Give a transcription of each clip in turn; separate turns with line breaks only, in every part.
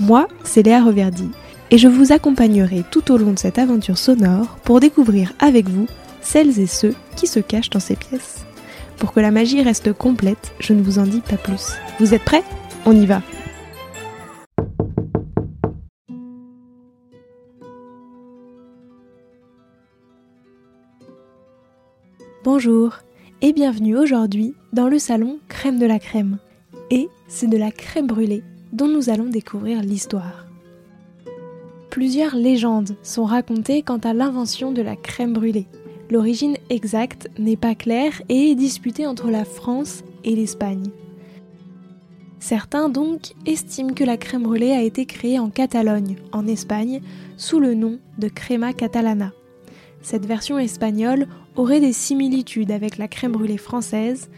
Moi, c'est Léa Reverdy, et je vous accompagnerai tout au long de cette aventure sonore pour découvrir avec vous celles et ceux qui se cachent dans ces pièces. Pour que la magie reste complète, je ne vous en dis pas plus. Vous êtes prêts? On y va Bonjour et bienvenue aujourd'hui dans le salon Crème de la Crème. Et c'est de la crème brûlée dont nous allons découvrir l'histoire. Plusieurs légendes sont racontées quant à l'invention de la crème brûlée. L'origine exacte n'est pas claire et est disputée entre la France et l'Espagne. Certains donc estiment que la crème brûlée a été créée en Catalogne, en Espagne, sous le nom de crema catalana. Cette version espagnole aurait des similitudes avec la crème brûlée française,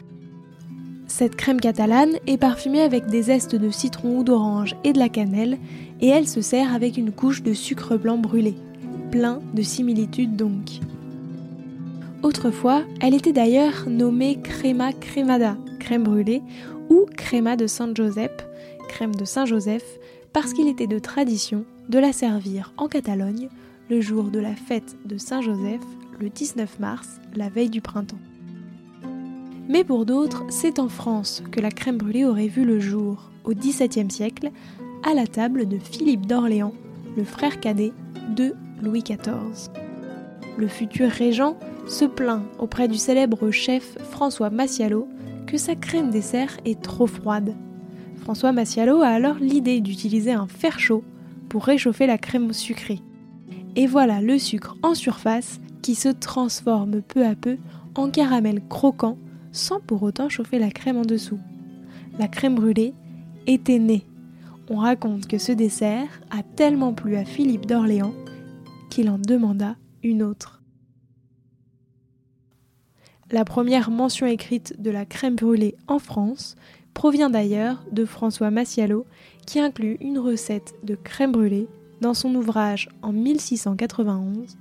cette crème catalane est parfumée avec des zestes de citron ou d'orange et de la cannelle, et elle se sert avec une couche de sucre blanc brûlé. Plein de similitudes donc. Autrefois, elle était d'ailleurs nommée crema cremada, crème brûlée, ou crema de Saint-Joseph, crème de Saint-Joseph, parce qu'il était de tradition de la servir en Catalogne le jour de la fête de Saint-Joseph, le 19 mars, la veille du printemps. Mais pour d'autres, c'est en France que la crème brûlée aurait vu le jour, au XVIIe siècle, à la table de Philippe d'Orléans, le frère cadet de Louis XIV. Le futur régent se plaint auprès du célèbre chef François Massialo que sa crème dessert est trop froide. François Massialo a alors l'idée d'utiliser un fer chaud pour réchauffer la crème sucrée. Et voilà le sucre en surface qui se transforme peu à peu en caramel croquant sans pour autant chauffer la crème en dessous. La crème brûlée était née. On raconte que ce dessert a tellement plu à Philippe d'Orléans qu'il en demanda une autre. La première mention écrite de la crème brûlée en France provient d'ailleurs de François Massialo qui inclut une recette de crème brûlée dans son ouvrage en 1691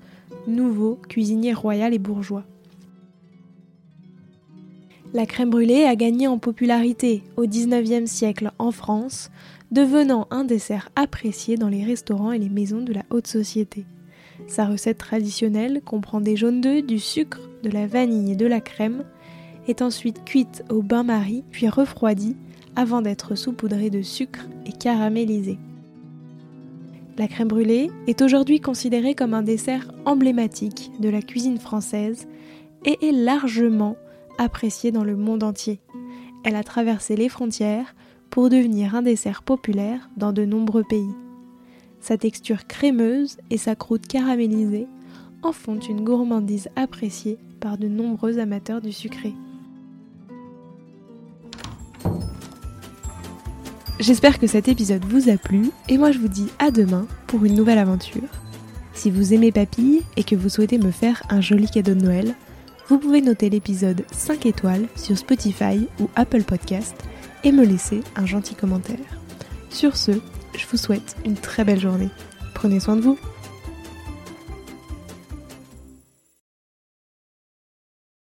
Nouveau cuisinier royal et bourgeois. La crème brûlée a gagné en popularité au XIXe siècle en France, devenant un dessert apprécié dans les restaurants et les maisons de la haute société. Sa recette traditionnelle comprend des jaunes d'œufs, du sucre, de la vanille et de la crème, est ensuite cuite au bain-marie puis refroidie avant d'être saupoudrée de sucre et caramélisée. La crème brûlée est aujourd'hui considérée comme un dessert emblématique de la cuisine française et est largement appréciée dans le monde entier. Elle a traversé les frontières pour devenir un dessert populaire dans de nombreux pays. Sa texture crémeuse et sa croûte caramélisée en font une gourmandise appréciée par de nombreux amateurs du sucré. J'espère que cet épisode vous a plu et moi je vous dis à demain pour une nouvelle aventure. Si vous aimez Papille et que vous souhaitez me faire un joli cadeau de Noël, vous pouvez noter l'épisode 5 étoiles sur Spotify ou Apple Podcast et me laisser un gentil commentaire. Sur ce, je vous souhaite une très belle journée. Prenez soin de vous.